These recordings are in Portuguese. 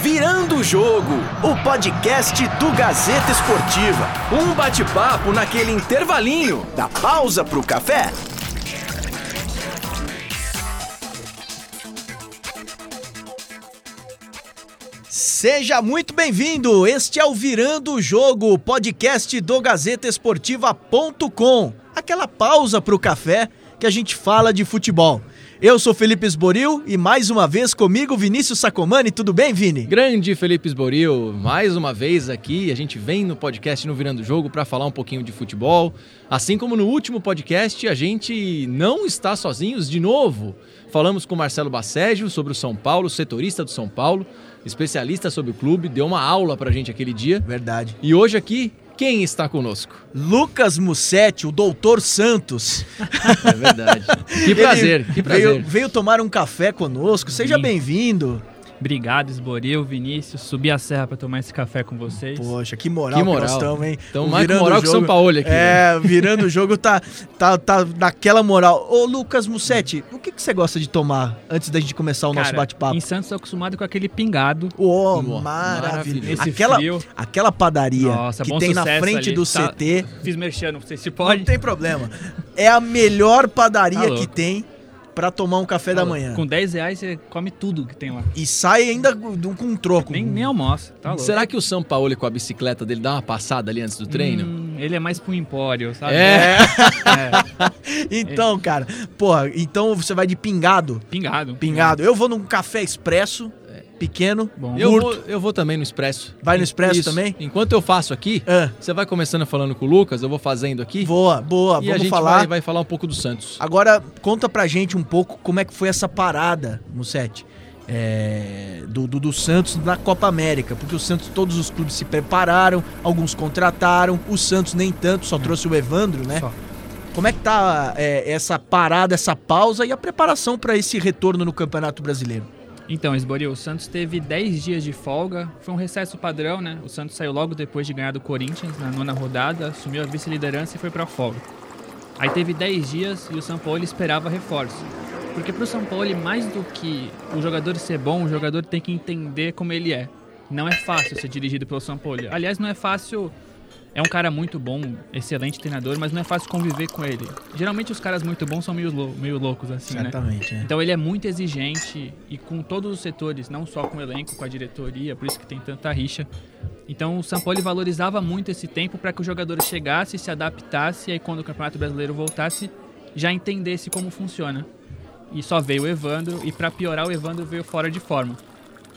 Virando o Jogo, o podcast do Gazeta Esportiva. Um bate-papo naquele intervalinho da pausa pro café. Seja muito bem-vindo. Este é o Virando o Jogo, podcast do GazetaEsportiva.com. Aquela pausa pro café que a gente fala de futebol. Eu sou Felipe Esboril e mais uma vez comigo Vinícius Sacomani. Tudo bem, Vini? Grande Felipe Esboril, mais uma vez aqui. A gente vem no podcast no Virando Jogo para falar um pouquinho de futebol. Assim como no último podcast, a gente não está sozinhos de novo. Falamos com Marcelo Basségio sobre o São Paulo, setorista do São Paulo, especialista sobre o clube, deu uma aula pra gente aquele dia. Verdade. E hoje aqui quem está conosco? Lucas Mussetti, o Doutor Santos. É verdade. Que prazer, que prazer. Veio, veio tomar um café conosco. Seja bem-vindo. Obrigado, Esboril, Vinícius. Subi a serra para tomar esse café com vocês. Poxa, que moral Que que, moral. nós estamos, hein? Então, mais com Virando moral que o Jogo- São Paulo aqui. né? É, virando o jogo tá, tá, tá naquela moral. Ô, Lucas Mussetti, o que, que você gosta de tomar antes da gente começar o nosso Cara, bate-papo? Em Santos, tô acostumado com aquele pingado. Ô, Nossa, maravilhoso. Esse Aquela, frio. aquela padaria Nossa, que tem na frente ali. do Tá- CT, Fiz merchan, não sei se não pode. tem problema. É a melhor padaria Tá que tem pra tomar um café da manhã. Com 10 reais você come tudo que tem lá. E sai ainda com com um troco. Nem, nem almoça, tá louco. Será que o São Paulo com a bicicleta dele dá uma passada ali antes do treino? Hum, ele é mais pro empório, sabe? É. É, Então, cara, porra, então você vai de pingado. pingado. Pingado. Eu vou num café expresso, pequeno, Bom. Eu curto. vou, eu vou também no Expresso. Vai no Expresso Isso. também? Enquanto eu faço aqui, Ah, você vai começando falando com o Lucas, eu vou fazendo aqui. boa, boa. e a Vamos gente falar. Vai, vai falar um pouco do Santos. Agora, conta pra gente um pouco como é que foi essa parada, Mussetti, é, do, do, do Santos na Copa América. Porque o Santos, todos os clubes se prepararam, alguns contrataram, o Santos nem tanto, só trouxe o Evandro, né? Só. Como é que tá é, essa parada, essa pausa e a preparação pra esse retorno no Campeonato Brasileiro? Então, Esboril, o Santos teve 10 dias de folga. Foi um recesso padrão, né? O Santos saiu logo depois de ganhar do Corinthians na nona rodada, assumiu a vice-liderança e foi pra folga. Aí teve 10 dias e o São Paulo esperava reforço. Porque pro São Paulo, mais do que o jogador ser bom, o jogador tem que entender como ele é. Não é fácil ser dirigido pelo São Paulo. Aliás, não é fácil. É um cara muito bom, excelente treinador, mas não é fácil conviver com ele. Geralmente os caras muito bons são meio, lou- meio loucos assim, né? Né? Então ele é muito exigente e com todos os setores, não só com o elenco, com a diretoria, por isso que tem tanta rixa. Então o Sampoli valorizava muito esse tempo para que o jogador chegasse, se adaptasse e aí quando o Campeonato Brasileiro voltasse, já entendesse como funciona. E só veio o Evandro e para piorar o Evandro veio fora de forma.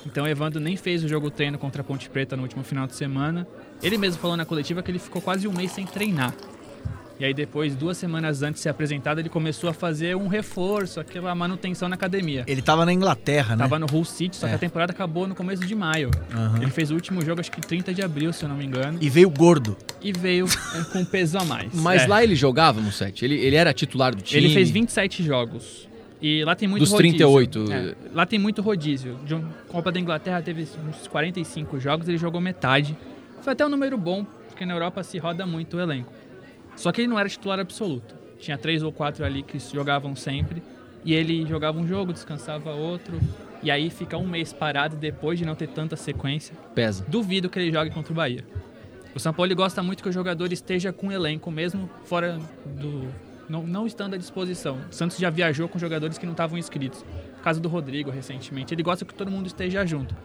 Então o Evandro nem fez o jogo treino contra a Ponte Preta no último final de semana. Ele mesmo falou na coletiva que ele ficou quase um mês sem treinar. E aí depois, duas semanas antes de ser apresentado, ele começou a fazer um reforço, aquela manutenção na academia. Ele tava na Inglaterra, né? Tava no Hull City, só É. que a temporada acabou no começo de maio. Aham. Ele fez o último jogo, acho que 30 de abril, se eu não me engano. E veio gordo. E veio é, com peso a mais. Mas É. lá ele jogava, Mussetti? Ele, ele era titular do time? Ele fez 27 jogos. E lá tem muito Dos rodízio. 38. É, lá tem muito rodízio. De um- Copa da Inglaterra teve uns 45 jogos, ele jogou metade. Foi até um número bom, porque na Europa se roda muito o elenco. Só que ele não era titular absoluto. Tinha três ou quatro ali que jogavam sempre. E ele jogava um jogo, descansava outro. E aí fica um mês parado depois de não ter tanta sequência. Pesa. Duvido que ele jogue contra o Bahia. O São Paulo gosta muito que o jogador esteja com o elenco, mesmo fora do. Não, não estando à disposição. O Santos já viajou com jogadores que não estavam inscritos. No caso do Rodrigo, recentemente. Ele gosta que todo mundo esteja junto.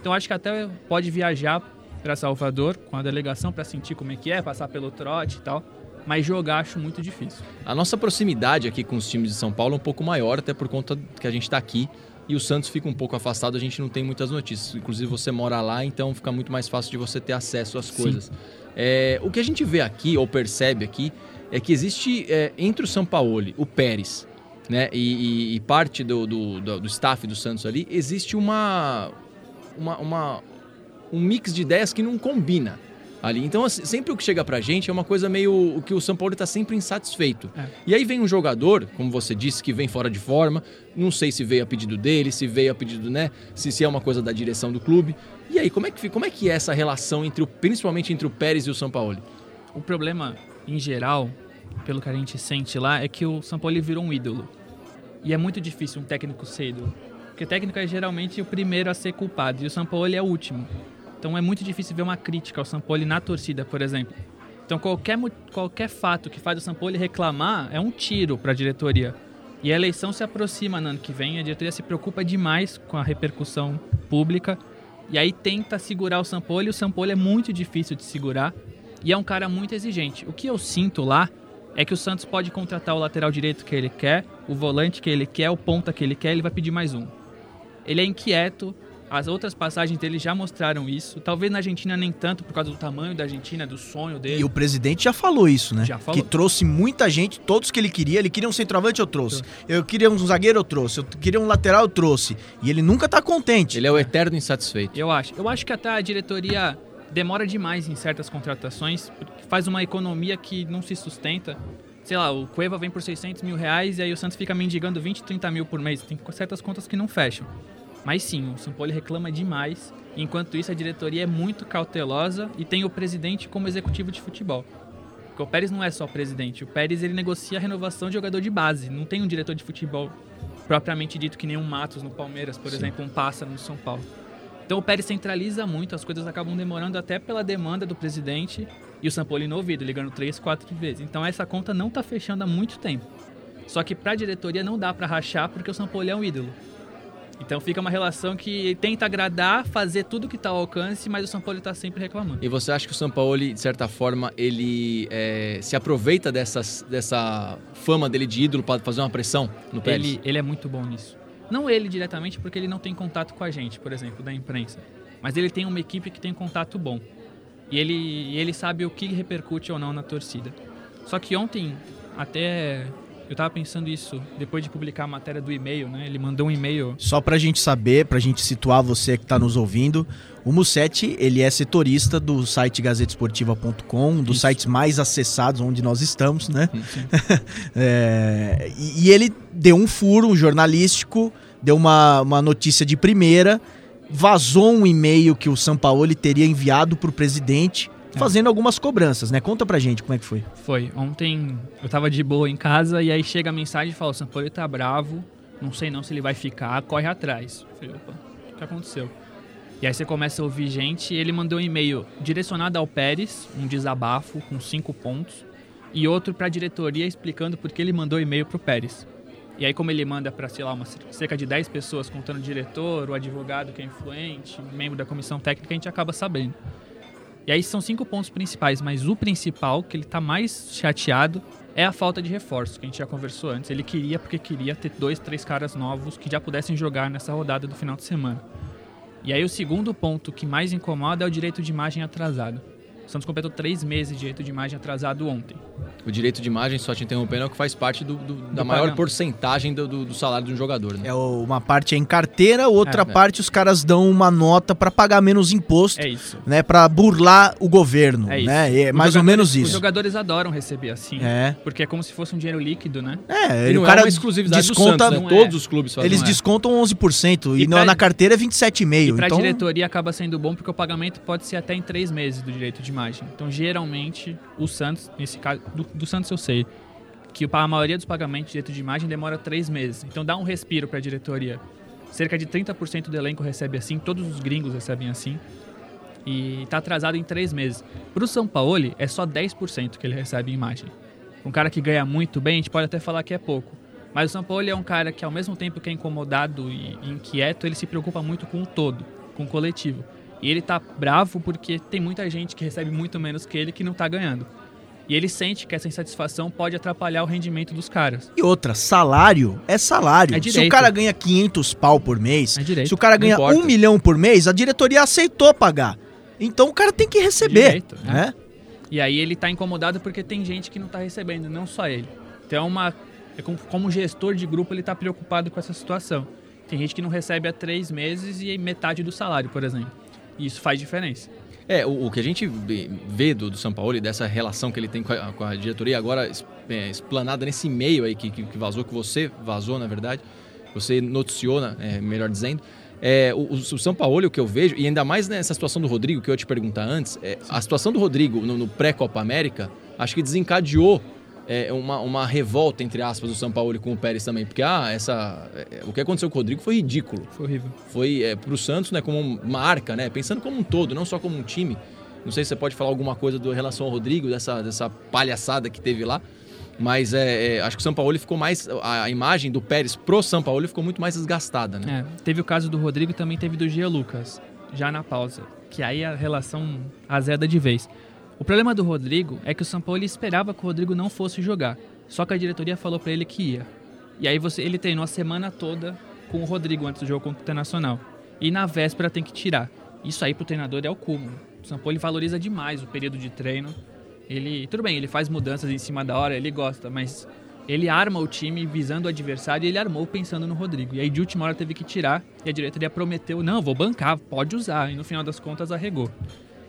Então acho que até pode viajar para Salvador com a delegação para sentir como é que é, passar pelo trote e tal. Mas jogar acho muito difícil. A nossa proximidade aqui com os times de São Paulo é um pouco maior, até por conta que a gente está aqui. E o Santos fica um pouco afastado, a gente não tem muitas notícias. Inclusive você mora lá, então fica muito mais fácil de você ter acesso às coisas. É, o que a gente vê aqui, ou percebe aqui, é que existe é, entre o Sampaoli, o Pérez, né, e, e- e parte do, do, do, do staff do Santos ali, existe uma, uma, uma- um mix de ideias que não combina ali. Então, assim, sempre o que chega pra gente é uma coisa meio o que o São Paulo tá sempre insatisfeito. É. E aí vem um jogador, como você disse, que vem fora de forma, não sei se veio a pedido dele, se veio a pedido, né, se, se é uma coisa da direção do clube. E aí, como é que, como é, que é essa relação entre o, principalmente entre o Pérez e o São Paulo? O problema, em geral, pelo que a gente sente lá, é que o São Paulo virou um ídolo. E é muito difícil um técnico ser ídolo. Porque técnico é geralmente o primeiro a ser culpado e o Sampaoli é o último. Então é muito difícil ver uma crítica ao Sampaoli na torcida, por exemplo. Então qualquer, qualquer fato que faz o Sampaoli reclamar é um tiro para a diretoria. E a eleição se aproxima no ano que vem, a diretoria se preocupa demais com a repercussão pública e aí tenta segurar o Sampaoli. O Sampaoli é muito difícil de segurar e é um cara muito exigente. O que eu sinto lá é que o Santos pode contratar o lateral direito que ele quer, o volante que ele quer, o ponta que ele quer, ele vai pedir mais um. Ele é inquieto, as outras passagens dele já mostraram isso. Talvez na Argentina nem tanto, por causa do tamanho da Argentina, do sonho dele. E o presidente já falou isso, né? Já falou. Que trouxe muita gente, todos que ele queria. Ele queria um centroavante, eu trouxe. Eu queria um zagueiro, eu trouxe. Eu queria um lateral, eu trouxe. E ele nunca tá contente. Ele é o eterno insatisfeito. Eu acho. Eu acho que até a diretoria demora demais em certas contratações, faz uma economia que não se sustenta. Sei lá, o Cueva vem por 600 mil reais e aí o Santos fica mendigando 20, 30 mil por mês. Tem certas contas que não fecham. Mas sim, o Paulo reclama demais. Enquanto isso, a diretoria é muito cautelosa e tem o presidente como executivo de futebol. Porque o Pérez não é só presidente. O Pérez ele negocia a renovação de jogador de base. Não tem um diretor de futebol propriamente dito que nem um Matos no Palmeiras, por sim. exemplo, um Pássaro no São Paulo. Então o Pérez centraliza muito, as coisas acabam demorando até pela demanda do presidente e o Sampoli no ouvido, ligando três, quatro vezes. Então essa conta não está fechando há muito tempo. Só que para a diretoria não dá para rachar porque o Sampoli é um ídolo. Então fica uma relação que tenta agradar, fazer tudo que está ao alcance, mas o São Paulo está sempre reclamando. E você acha que o São Paulo, de certa forma, ele é, se aproveita dessas, dessa fama dele de ídolo para fazer uma pressão no Pérez? Ele, ele é muito bom nisso. Não ele diretamente, porque ele não tem contato com a gente, por exemplo, da imprensa. Mas ele tem uma equipe que tem contato bom. E ele, ele sabe o que repercute ou não na torcida. Só que ontem, até eu tava pensando isso depois de publicar a matéria do e-mail, né? Ele mandou um e-mail. Só pra gente saber, pra gente situar você que tá nos ouvindo, o Mussetti, ele é setorista do site gazetesportiva.com, um dos isso. sites mais acessados onde nós estamos, né? é, e, ele deu um furo jornalístico, deu uma, uma notícia de primeira, vazou um e-mail que o Sampaoli teria enviado pro presidente é. fazendo algumas cobranças, né? Conta pra gente como é que foi. Foi. Ontem eu tava de boa em casa e aí chega a mensagem e fala: o Sampaoli tá bravo, não sei não se ele vai ficar, corre atrás. Eu falei, opa, o que aconteceu? E aí você começa a ouvir gente, ele mandou um e-mail direcionado ao Pérez, um desabafo com cinco pontos, e outro para a diretoria explicando por que ele mandou e-mail pro Pérez. E aí como ele manda para, sei lá, uma, cerca de 10 pessoas, contando o diretor, o advogado que é influente, membro da comissão técnica, a gente acaba sabendo. E aí são cinco pontos principais, mas o principal, que ele está mais chateado, é a falta de reforço, que a gente já conversou antes. Ele queria porque queria ter dois, três caras novos que já pudessem jogar nessa rodada do final de semana. E aí o segundo ponto que mais incomoda é o direito de imagem atrasado. O Santos completou três meses de direito de imagem atrasado ontem. O direito de imagem, só te interrompendo, é o que faz parte do, do, da maior pagamento. porcentagem do, do, salário de um jogador. Né? É uma parte é em carteira, outra é, parte os caras dão uma nota para pagar menos imposto. É isso. Né, para burlar o governo. É, isso. né? é mais ou menos isso. Os jogadores adoram receber assim. É. Porque é como se fosse um dinheiro líquido, né? É, e não o cara é uma exclusividade desconta, do Santos, né? Todos os clubes fazem. Eles descontam 11% e, e pra, na carteira é 27,5%. E para então... diretoria acaba sendo bom porque o pagamento pode ser até em três meses do direito de imagem. Então, geralmente, o Santos, nesse caso, do, do Santos eu sei, que a maioria dos pagamentos de direito de imagem demora três meses. Então dá um respiro para a diretoria. Cerca de 30% do elenco recebe assim, todos os gringos recebem assim. E está atrasado em três meses. Para o São Paulo, é só 10% que ele recebe em imagem. Um cara que ganha muito bem, a gente pode até falar que é pouco. Mas o São Paulo é um cara que, ao mesmo tempo que é incomodado e inquieto, ele se preocupa muito com o todo, com o coletivo. E ele tá bravo porque tem muita gente que recebe muito menos que ele que não tá ganhando. E ele sente que essa insatisfação pode atrapalhar o rendimento dos caras. E outra, salário é salário. É. Se o cara ganha 500 pau por mês, é direito. se o cara ganha um milhão por mês, a diretoria aceitou pagar. Então o cara tem que receber. Direito, né? né? E aí ele tá incomodado porque tem gente que não tá recebendo, não só ele. Então é uma. É como, como gestor de grupo, ele tá preocupado com essa situação. Tem gente que não recebe há três meses e metade do salário, por exemplo. E isso faz diferença. É, o, o, que a gente vê do, do São Paulo e dessa relação que ele tem com a, com a diretoria, agora é, explanada nesse e-mail aí que, que, vazou, que você vazou, na verdade, você noticiou, é, melhor dizendo, é, o, o, São Paulo, o que eu vejo, e ainda mais nessa situação do Rodrigo, que eu ia te perguntar antes, é, a situação do Rodrigo no, no pré-Copa América, acho que desencadeou é, uma, uma revolta, entre aspas, do São Paulo com o Pérez também. Porque ah, essa, é, o que aconteceu com o Rodrigo foi ridículo. Foi horrível. Foi é, pro Santos, né, como marca, né? Pensando como um todo, não só como um time. Não sei se você pode falar alguma coisa do, em relação ao Rodrigo, dessa, dessa palhaçada que teve lá. Mas é, é, acho que o São Paulo ficou mais. A, a imagem do Pérez pro São Paulo ficou muito mais desgastada, né? É, teve o caso do Rodrigo e também teve do Gia Lucas, já na pausa. Que aí a relação azeda de vez. O problema do Rodrigo é que o São Paulo esperava que o Rodrigo não fosse jogar. Só que a diretoria falou para ele que ia. E aí você, ele treinou a semana toda com o Rodrigo antes do jogo contra o Internacional. E na véspera tem que tirar. Isso aí pro treinador é o cúmulo. O São Paulo valoriza demais o período de treino. Ele, tudo bem, ele faz mudanças em cima da hora, ele gosta, mas ele arma o time visando o adversário e ele armou pensando no Rodrigo. E aí de última hora teve que tirar e a diretoria prometeu, não, vou bancar, pode usar. E no final das contas arregou.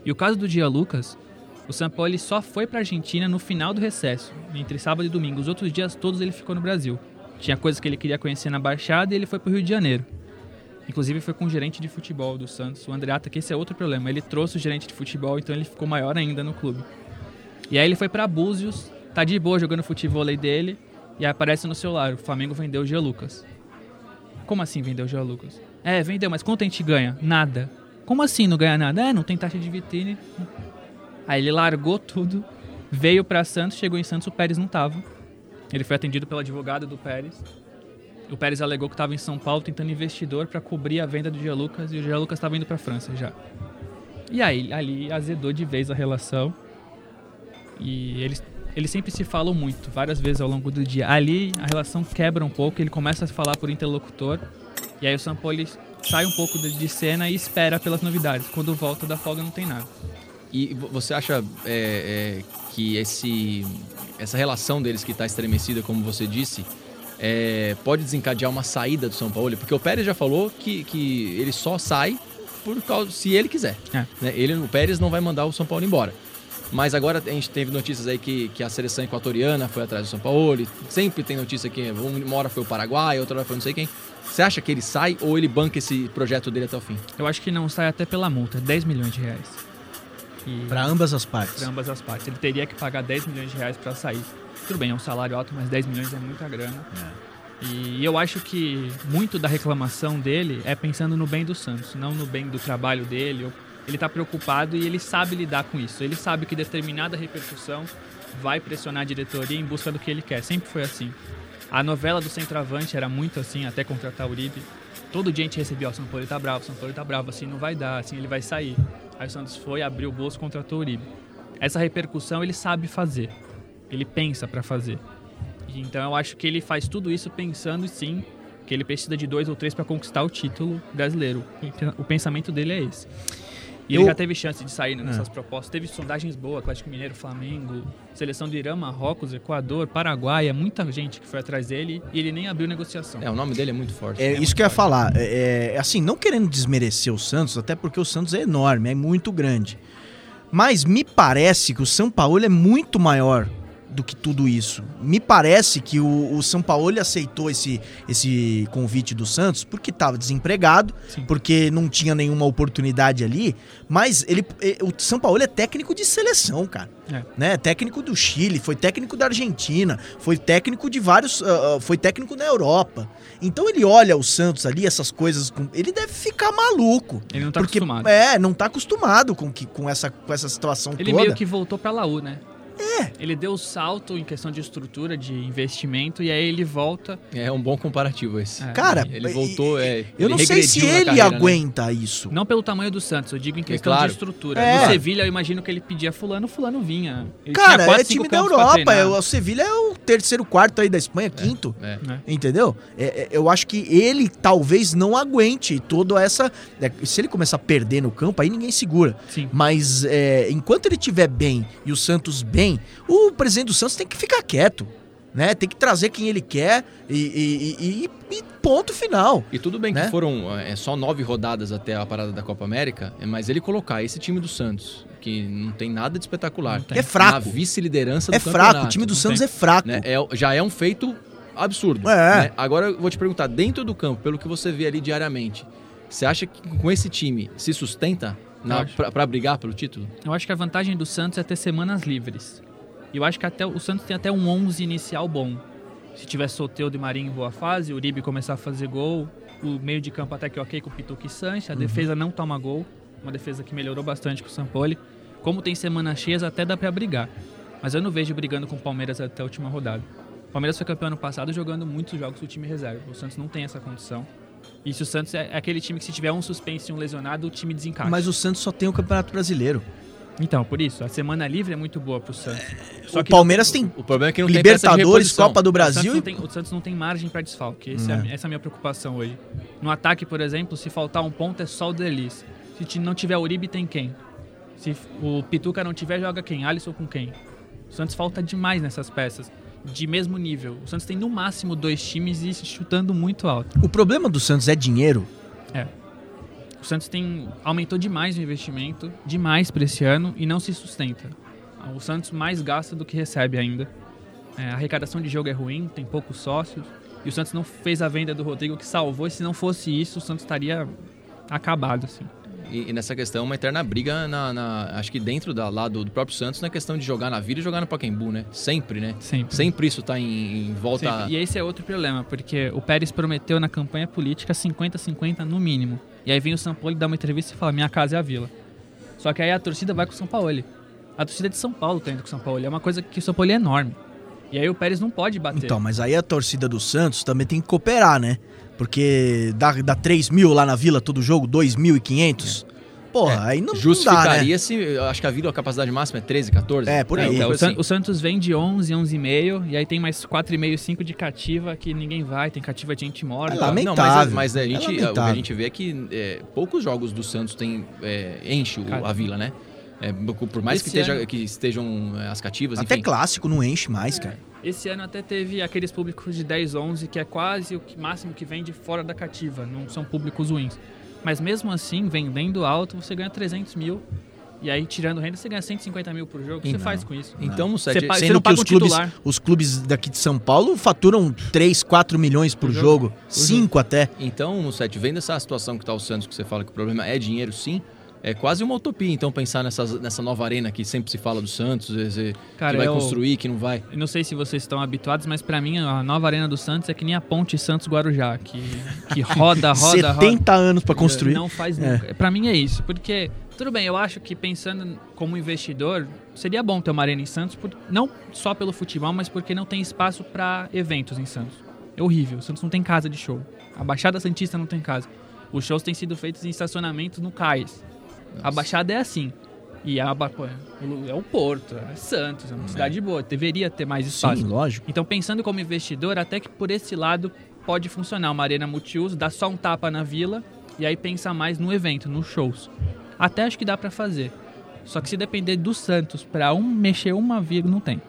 E o caso do Dia Lucas, o Paulo só foi para a Argentina no final do recesso, entre sábado e domingo. Os outros dias todos ele ficou no Brasil. Tinha coisas que ele queria conhecer na Baixada e ele foi para o Rio de Janeiro. Inclusive foi com o gerente de futebol do Santos, o Andreata, que esse é outro problema. Ele trouxe o gerente de futebol, então ele ficou maior ainda no clube. E aí ele foi para Búzios, tá de boa jogando futebol dele, e aí aparece no celular, o Flamengo vendeu o Gia Lucas. Como assim vendeu o Gia Lucas? É, vendeu, mas quanto a gente ganha? Nada. Como assim não ganha nada? É, não tem taxa de vitrine. Aí ele largou tudo, veio para Santos, chegou em Santos, o Pérez não tava. Ele foi atendido pelo advogado do Pérez. O Pérez alegou que estava em São Paulo tentando investidor para cobrir a venda do Gia Lucas e o Gia Lucas estava indo para França já. E aí ali azedou de vez a relação. E eles, eles sempre se falam muito, várias vezes ao longo do dia. Ali a relação quebra um pouco, ele começa a falar por interlocutor. E aí o Paulo sai um pouco de cena e espera pelas novidades. Quando volta da folga não tem nada. E você acha é, é, que esse, essa relação deles que está estremecida, como você disse, é, pode desencadear uma saída do São Paulo? Porque o Pérez já falou que, que ele só sai por causa, se ele quiser. É. Né? Ele, o Pérez não vai mandar o São Paulo embora. Mas agora a gente teve notícias aí que, que a seleção equatoriana foi atrás do São Paulo. Sempre tem notícia que uma hora foi o Paraguai, outra hora foi não sei quem. Você acha que ele sai ou ele banca esse projeto dele até o fim? Eu acho que não sai até pela multa, 10 milhões de reais. E- Para ambas as partes. Para ambas as partes. Ele teria que pagar 10 milhões de reais para sair. Tudo bem, é um salário alto, mas 10 milhões é muita grana. E eu acho que muito da reclamação dele é pensando no bem do Santos, não no bem do trabalho dele. Ele está preocupado e ele sabe lidar com isso. Ele sabe que determinada repercussão vai pressionar a diretoria em busca do que ele quer. Sempre foi assim. A novela do centroavante era muito assim, até contratar o Uribe. Todo dia a gente recebia, ó, o São Paulo tá bravo, São Paulo tá bravo, assim não vai dar, assim ele vai sair. Aí o Santos foi, abriu o bolso, contratou o Uribe. Essa repercussão ele sabe fazer. Ele pensa para fazer. Então eu acho que ele faz tudo isso pensando sim que ele precisa de dois ou três para conquistar o título brasileiro. O pensamento dele é esse. E ele Eu- já teve chance de sair né, nessas propostas. Teve sondagens boas, Atlético Mineiro, Flamengo, seleção do Irã, Marrocos, Equador, Paraguai. É muita gente que foi atrás dele e ele nem abriu negociação. É, o nome dele é muito forte. É, isso que eu ia falar. É, é, assim, não querendo desmerecer o Santos, até porque o Santos é enorme, é muito grande. Mas me parece que o São Paulo é muito maior do que tudo isso. Me parece que o, o São Paulo aceitou esse, esse convite do Santos porque estava desempregado, Sim. porque não tinha nenhuma oportunidade ali. Mas ele, o São Paulo é técnico de seleção, cara É. né? Técnico do Chile, foi técnico da Argentina, foi técnico de vários, ah, foi técnico na Europa. Então ele olha o Santos ali, essas coisas, com, ele deve ficar maluco. Ele não tá porque, acostumado. É, não tá acostumado com, que, com, essa, com essa situação Ele toda. meio que voltou pra Laú, né? É. Ele deu o salto em questão de estrutura, de investimento, e aí ele volta. É um bom comparativo esse. É. Cara, Ele e- voltou, é. eu ele não sei se ele carreira, né? aguenta isso. Não pelo tamanho do Santos, eu digo em questão claro. de estrutura. É. No Sevilha, eu imagino que ele pedia fulano, fulano vinha. Ele Cara, tinha quatro, é time da Europa, é, o Sevilha é o terceiro, quarto aí da Espanha, quinto. É. né? Entendeu? É, é, eu acho que ele talvez não aguente toda essa. é, se ele começar a perder no campo, aí ninguém segura. Sim. Mas é, enquanto ele estiver bem e o Santos bem, o presidente do Santos tem que ficar quieto. Né? Tem que trazer quem ele quer e, e- e- e- ponto final. E tudo bem Né? que foram é, só nove rodadas até a parada da Copa América, é, mas ele colocar esse time do Santos, que não tem nada de espetacular, tem. É fraco. na vice-liderança do É fraco, campeonato, o time do não Santos tem. é fraco. né, é- já é um feito absurdo. É. né? Agora eu vou te perguntar, dentro do campo, pelo que você vê ali diariamente, você acha que com esse time se sustenta pra brigar pelo título? Eu acho que a vantagem do Santos é ter semanas livres. E eu acho que até o Santos tem até um 11 inicial bom. Se tiver Soteudo e Marinho em boa fase, o Uribe começar a fazer gol, o meio de campo até que ok com o Pituca e Sanches, a defesa não toma gol, uma defesa que melhorou bastante com o Sampoli. Como tem semanas cheias, até dá pra brigar. Mas eu não vejo brigando com o Palmeiras até a última rodada. O Palmeiras foi campeão ano passado jogando muitos jogos do time reserva. O Santos não tem essa condição. E se o Santos é aquele time que se tiver um suspense e um lesionado, o time desencaixa. Mas o Santos só tem o Campeonato Brasileiro. Então, por isso, a semana livre é muito boa pro Santos. Só o Palmeiras tem O problema é que não tem Libertadores, reposição. Copa do O Santos, Brasil não tem, o Santos não tem margem para desfalque. É É. essa é a minha preocupação hoje. No ataque, por exemplo, se faltar um ponto é só o Delis. Se não tiver Uribe, tem quem? Se o Pituca não tiver, joga quem? Alisson com quem? O Santos falta demais nessas peças. De mesmo nível. O Santos tem no máximo dois times e chutando muito alto. o problema do Santos é dinheiro. O Santos tem aumentou demais o investimento, demais para esse ano e não se sustenta. O Santos mais gasta do que recebe ainda. É, a arrecadação de jogo é ruim, tem poucos sócios. E o Santos não fez a venda do Rodrigo que salvou. E se não fosse isso, o Santos estaria acabado, assim. E, e nessa questão, uma eterna briga, na, na- acho que dentro da, lá do, do próprio Santos, na questão de jogar na Vila e jogar no Pacaembu, né? Sempre, né? Sempre. Sempre isso tá em, em volta... Sempre. E esse é outro problema, porque o Pérez prometeu na campanha política 50-50 no mínimo. E aí vem o São Paulo uma entrevista e fala: Minha casa é a vila. Só que aí a torcida vai com o São Paulo. A torcida de São Paulo tá indo com o São Paulo. É uma coisa que o São Paulo é enorme. E aí o Pérez não pode bater. Então, mas aí a torcida do Santos também tem que cooperar, né? Porque dá, dá 3 mil lá na Vila todo jogo, 2.500. Porra, É, aí não, não dá, né? Eu acho que a Vila, a capacidade máxima é 13, 14. É, por aí. Então, o, San- assim. o Santos vem de 11, 11,5. E aí tem mais 4,5, 5 de cativa que ninguém vai. Tem cativa de gente morta. É Não, lamentável. mas, mas a É gente, o que a gente vê é que é, poucos jogos do Santos tem, é, enche o- a Vila, né? É, por mais que, esteja- que estejam é, as cativas, Até enfim. clássico não enche mais, cara. Esse ano até teve aqueles públicos de 10, 11, que é quase o que- máximo que vem de fora da cativa. Não são públicos ruins. Mas mesmo assim, vendendo alto, você ganha 300 mil. E aí, tirando renda, você ganha 150 mil por jogo. O que Então, você faz com isso? Então, no Você sem- você não que paga os um clubes, titular. os clubes daqui de São Paulo faturam 3, 4 milhões por Por jogo. jogo. 5 até. então, set, vendo essa situação que tá o Santos, que você fala que o problema é dinheiro, sim, é quase uma utopia, então, pensar nessas, nessa nova arena que sempre se fala do Santos, Cara, que vai eu- construir, que não vai. Eu não sei se vocês estão habituados, mas pra mim a nova Arena do Santos é que nem a ponte Santos-Guarujá, que, que roda, roda, roda. 70 anos pra construir. Não faz É. nunca. Pra mim é isso, porque tudo bem, eu acho que pensando como investidor, seria bom ter uma arena em Santos, por- não só pelo futebol, mas porque não tem espaço pra eventos em Santos. É horrível, o Santos não tem casa de show. A Baixada Santista não tem casa. Os shows têm sido feitos em estacionamentos no cais. A Baixada é assim. E a, pô, é o Porto, é Santos, é uma cidade boa, deveria ter mais espaço. Sim, lógico. Então, pensando como investidor, até que por esse lado pode funcionar uma arena multiuso, dá só um tapa na vila e aí pensa mais no evento, nos shows. Até acho que dá pra fazer. Só que se depender do Santos pra um mexer uma vírgula, não tem.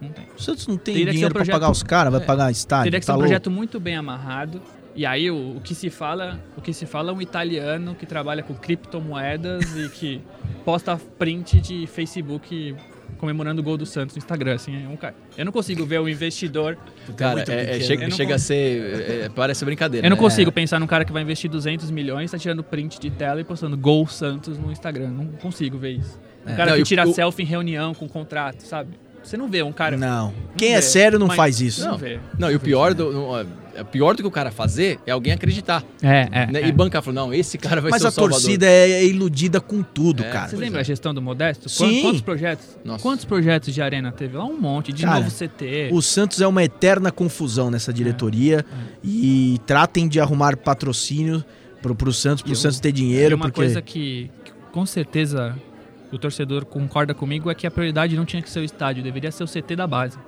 Não tem. O Santos não tem Teria ser dinheiro um pra projeto- pagar os caras, vai É. pagar estádio. Teria que ser tá um louco? projeto muito bem amarrado. E aí o, o que se fala, o que se fala é um italiano que trabalha com criptomoedas e que posta print de Facebook comemorando o gol do Santos no Instagram, assim, é um cara. Eu não consigo ver o investidor Cara, é- é- chega, Eu chega a ser. é, parece brincadeira. Eu não né? consigo pensar num cara que vai investir 200 milhões, tá tirando print de tela e postando gol Santos no Instagram. Não consigo ver isso. Um É. cara Não, que tira o- selfie em reunião com contrato, sabe? Você não vê um cara. Não. Quem é vê. sério não Mas- faz isso. Não, Não. vê. Não, e o pior do, no- é pior do que o cara fazer é alguém acreditar. É, é. né? é. E bancar falou, não, esse cara vai Mas ser o a salvador. torcida é, é iludida com tudo, É, cara. Vocês Pois lembram é. a gestão do Modesto? Sim. Quantos, projetos? Nossa. Quantos projetos de arena teve? Lá um monte. De Cara, novo CT. O Santos é uma eterna confusão nessa diretoria e tratem de arrumar patrocínio pro, pro Santos, pro E Santos ter E dinheiro, uma porque coisa que, que com certeza o torcedor concorda comigo é que a prioridade não tinha que ser o estádio, deveria ser o CT da base.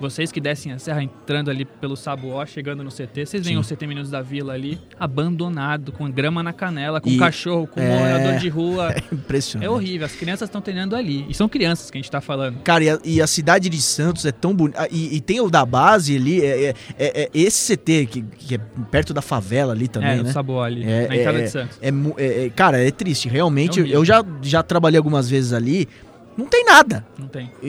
Vocês que descem a serra entrando ali pelo Sabuó, chegando no CT, vocês veem o CT Minutos da Vila ali, abandonado, com grama na canela, com E- cachorro, com é. morador de rua. é impressionante. É horrível, as crianças estão treinando ali. E são crianças que a gente tá falando. Cara, e a, e a cidade de Santos é tão bonita. E, e tem o da base ali, é, é- é- é esse CT, que, que é perto da favela ali também, é, né? Sabuó ali, É, na entrada é, de Santos. Cara, é triste. Realmente, eu já, já trabalhei algumas vezes ali. Não tem nada. Não tem. E,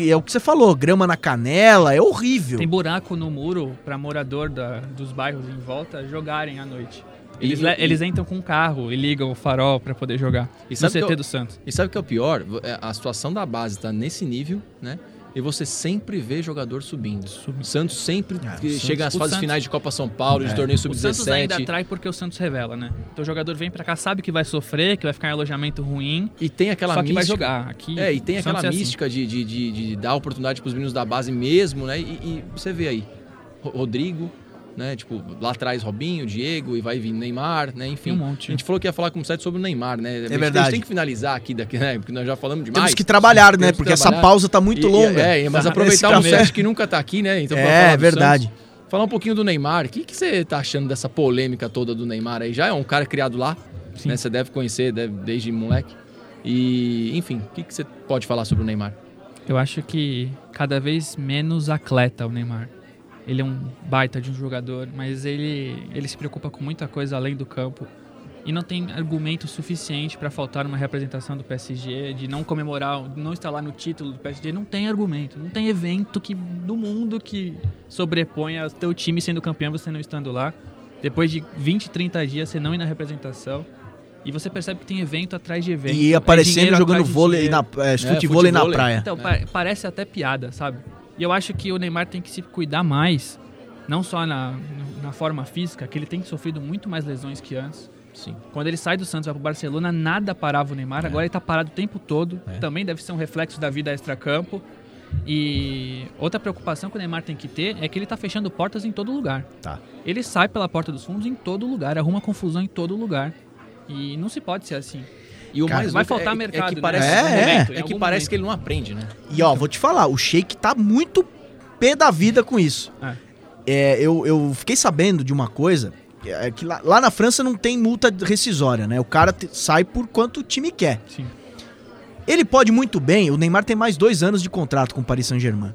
e- e é o que você falou, grama na canela, é horrível. Tem buraco no muro para morador da- dos bairros em volta jogarem à noite. Eles, E- le- eles entram com um carro e ligam o farol pra poder jogar. E no sabe CT eu- do Santos. E sabe o que é o pior? É, A situação da base tá nesse nível, né? E você sempre vê jogador subindo. O Santos sempre Ah, que Santos- chega às fases Santos- finais de Copa São Paulo, de torneio O Santos ainda sub-17. atrai porque o Santos revela, né? Então o jogador vem pra cá, sabe que vai sofrer, que vai ficar em alojamento ruim, E tem aquela só que mística. vai jogar. Aqui, É, e tem aquela Santos é assim. mística de, de, de, de dar oportunidade pros meninos da base mesmo, né? E, e você vê aí, Ro- Rodrigo, né? Tipo, lá atrás Robinho, Diego, e vai vir Neymar, né? Enfim. Um monte. A gente falou que ia falar com o Sete sobre o Neymar, né? A gente- A verdade. gente tem que finalizar aqui, daqui, né? Porque nós já falamos demais. Temos que trabalhar, né? Porque essa trabalhar. pausa tá muito E- e- longa. É, mas aproveitar o. Sete que nunca tá aqui, né? Então, É, verdade. Santos. Falar um pouquinho do Neymar. O que, que você tá achando dessa polêmica toda do Neymar aí? Já é um cara criado lá, Sim. né? Você deve conhecer deve- desde moleque. E, enfim, o que, que você pode falar sobre o Neymar? Eu acho que cada vez menos atleta o Neymar. Ele é um baita de um jogador, mas ele, ele se preocupa com muita coisa além do campo. E não tem argumento suficiente para faltar uma representação do PSG, de não comemorar, de não estar lá no título do PSG. Não tem argumento, não tem evento que, do mundo que sobreponha teu time sendo campeão você não estando lá. Depois de 20, 30 dias você não ir na representação. E você percebe que tem evento atrás de evento. E é aparecendo dinheiro jogando de vôlei na, é, futevôlei na futevôlei. praia. Então, pa- parece até piada, sabe? E eu acho que o Neymar tem que se cuidar mais, não só na, na forma física, que ele tem sofrido muito mais lesões que antes. Sim. Quando ele sai do Santos vai pro Barcelona, nada parava o Neymar. Agora ele tá parado o tempo todo. É. Também deve ser um reflexo da vida extra-campo. E outra preocupação que o Neymar tem que ter é que ele tá fechando portas em todo lugar. Tá. Ele sai pela porta dos fundos em todo lugar, arruma confusão em todo lugar. E não se pode ser assim. E o Cara, mais vai louco faltar é, mercado, É que né? parece, É, é, é. Em que parece momento. que ele não aprende, né? E ó, vou te falar, o Sheik tá muito pé da vida com isso. É. É, eu, eu fiquei sabendo de uma coisa, é que lá, lá na França não tem multa rescisória, né? O cara te- sai por quanto o time quer. Sim. Ele pode muito bem, o Neymar tem mais dois anos de contrato com o Paris Saint-Germain.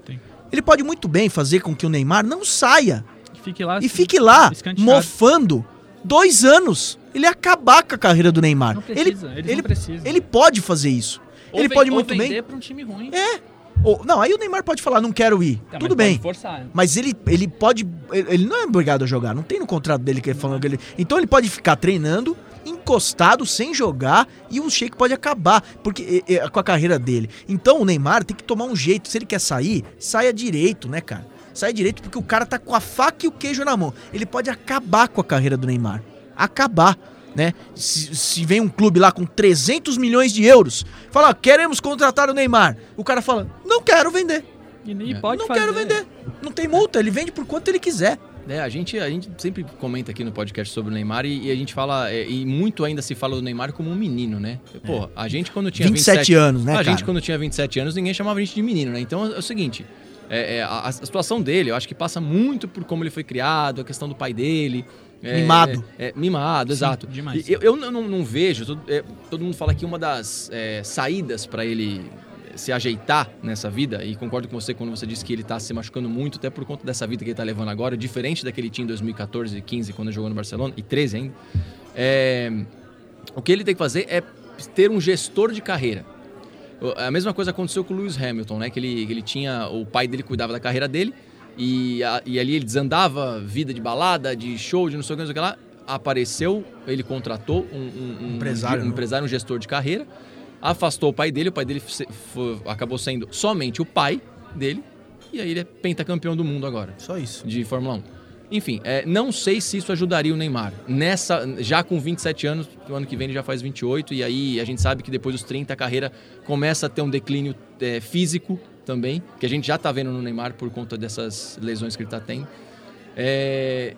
Ele pode muito bem fazer com que o Neymar não saia Fique lá. e fique lá mofando dois anos. Ele ia acabar com a carreira do Neymar. Não ele, precisa, eles ele, não ele pode fazer isso. Ou ele ven- pode muito bem. pra um time ruim. É. Ou, não, aí o Neymar pode falar, não quero ir. Tá, Tudo bem. forçar. né? Mas ele, ele pode. Ele ele não é obrigado a jogar. Não tem no contrato dele que ele falando que ele. Então ele pode ficar treinando, encostado, sem jogar, e o Sheik pode acabar porque, é, é, com a carreira dele. Então o Neymar tem que tomar um jeito. Se ele quer sair, saia direito, né, cara? Saia direito porque o cara tá com a faca e o queijo na mão. Ele pode acabar com a carreira do Neymar. Acabar. Né? Se, se vem um clube lá com 300 milhões de euros, fala, ó, queremos contratar o Neymar. O cara fala, não quero vender. E, e É. pode não fazer. quero vender. Não tem multa, ele vende por quanto ele quiser. É, a gente, a gente sempre comenta aqui no podcast sobre o Neymar e, e a gente fala, é, e muito ainda se fala do Neymar como um menino, né? Pô, a gente quando tinha 27, 27 anos, né, a cara? gente quando tinha 27 anos, ninguém chamava a gente de menino, né? Então é o seguinte, é, é, a, a situação dele, eu acho que passa muito por como ele foi criado, a questão do pai dele. É, Mimado. É, é, mimado, exato. demais. Eu, eu não, não vejo, todo, é, todo mundo fala que uma das é, saídas pra ele se ajeitar nessa vida, e concordo com você quando você disse que ele tá se machucando muito, até por conta dessa vida que ele tá levando agora, diferente daquele time em 2014 e 15, quando ele jogou no Barcelona, e 13 ainda. É, o que ele tem que fazer é ter um gestor de carreira. A mesma coisa aconteceu com o Lewis Hamilton, né? Que ele, ele tinha. O pai dele cuidava da carreira dele. E, a- e ali ele desandava vida de balada, de show, de não sei o que, não sei o que lá. Apareceu, ele contratou um, um- um- Empresário, um, né? empresário, um gestor de carreira. Afastou o pai dele, o pai dele se- foi- acabou sendo somente o pai dele. E aí ele é pentacampeão do mundo agora Só isso. de Fórmula 1. Enfim, é, não sei se isso ajudaria o Neymar. Nessa, já com 27 anos, o ano que vem ele já faz 28, e aí a gente sabe que depois dos 30 a carreira começa a ter um declínio é, físico também, que a gente já tá vendo no Neymar por conta dessas lesões que ele tá tendo. É,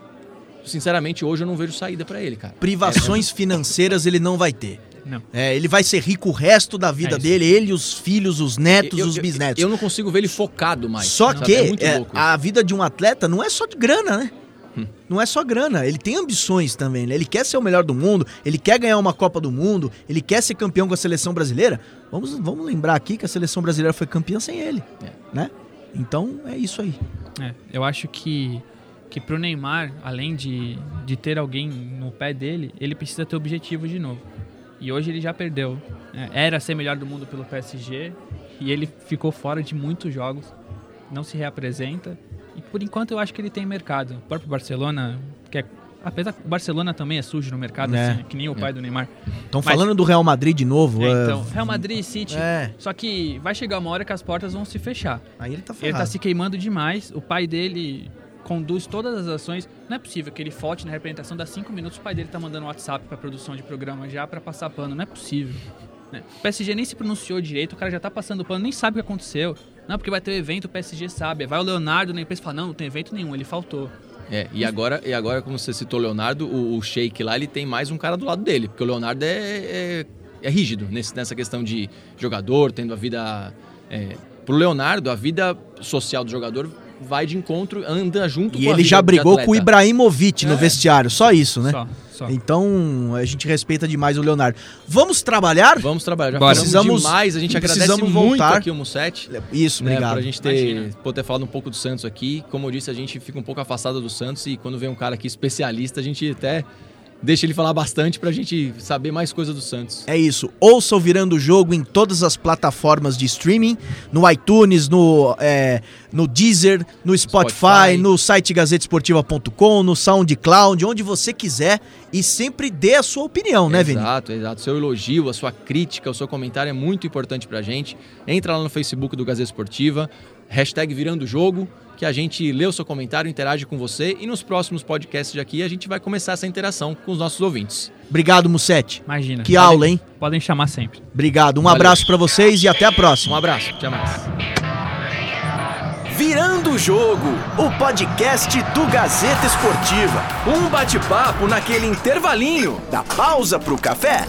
sinceramente, hoje eu não vejo saída pra ele, cara. Privações financeiras ele não vai ter. Não. É, ele vai ser rico o resto da vida É dele, ele, os filhos, os netos, Eu- os eu- bisnetos. Eu não consigo ver ele focado mais. só sabe? que é é, a vida de um atleta não é só de grana, né? Não é só grana, ele tem ambições também, né? Ele quer ser o melhor do mundo, ele quer ganhar uma Copa do Mundo, ele quer ser campeão com a seleção brasileira. Vamos, vamos lembrar aqui que a seleção brasileira foi campeã sem ele, É. né? Então é isso aí. É, eu acho que, que pro Neymar, além de, de ter alguém no pé dele, ele precisa ter objetivo de novo. E hoje ele já perdeu. É, era ser melhor do mundo pelo PSG e ele ficou fora de muitos jogos, não se reapresenta. E por enquanto eu acho que ele tem mercado. O próprio Barcelona quer Apesar que o Barcelona também é sujo no mercado, É. assim, que nem o pai do Neymar. Estão falando do Real Madrid de novo. É, é, então, Real Madrid, City. É. Só que vai chegar uma hora que as portas vão se fechar. Aí ele tá Ele ferrado. tá se queimando demais. O pai dele conduz todas as ações. Não é possível que ele falte na representação, dá cinco minutos, o pai dele tá mandando WhatsApp pra produção de programa já pra passar pano. Não é possível. né? O PSG nem se pronunciou direito, o cara já tá passando pano, nem sabe o que aconteceu. Não, porque vai ter evento, o PSG sabe. Vai o Leonardo na empresa e fala: não, não tem evento nenhum, ele faltou. É, e agora, e agora, como você citou o Leonardo, o, o Sheik lá, ele tem mais um cara do lado dele, porque o Leonardo é, é, é rígido nesse- nessa questão de jogador, tendo a vida. É, pro Leonardo, a vida social do jogador vai de encontro, anda junto E com ele já brigou com o. Ibrahimovic no É. vestiário, só isso, né? Só, só. Então a gente respeita demais o Leonardo. Vamos trabalhar? Vamos trabalhar. Já Precisamos- demais, a gente agradece precisamos muito voltar. aqui o Musset. Isso, Né, obrigado. pra gente ter, poder falado um pouco do Santos aqui. Como eu disse, a gente fica um pouco afastado do Santos e quando vem um cara aqui especialista, a gente até deixa ele falar bastante pra gente saber mais coisa do Santos. É isso. Ouça o Virando o Jogo em todas as plataformas de streaming, no iTunes, no, é, no Deezer, no Spotify, Spotify. no site gazetesportiva.com, no SoundCloud, onde você quiser e sempre dê a sua opinião, né, Vini? Exato, exato. Seu elogio, a sua crítica, o seu comentário é muito importante pra gente. Entra lá no Facebook do Gazeta Esportiva, hashtag Virando o Jogo, que a gente lê o seu comentário, interage com você e nos próximos podcasts de aqui a gente vai começar essa interação com os nossos ouvintes. Obrigado, Mussetti. Imagina. Que Podem- aula, hein? Podem chamar sempre. Obrigado. Um Valeu. abraço pra vocês e até a próxima. Um abraço, até mais. Virando o Jogo, o podcast do Gazeta Esportiva. Um bate-papo naquele intervalinho da pausa pro café.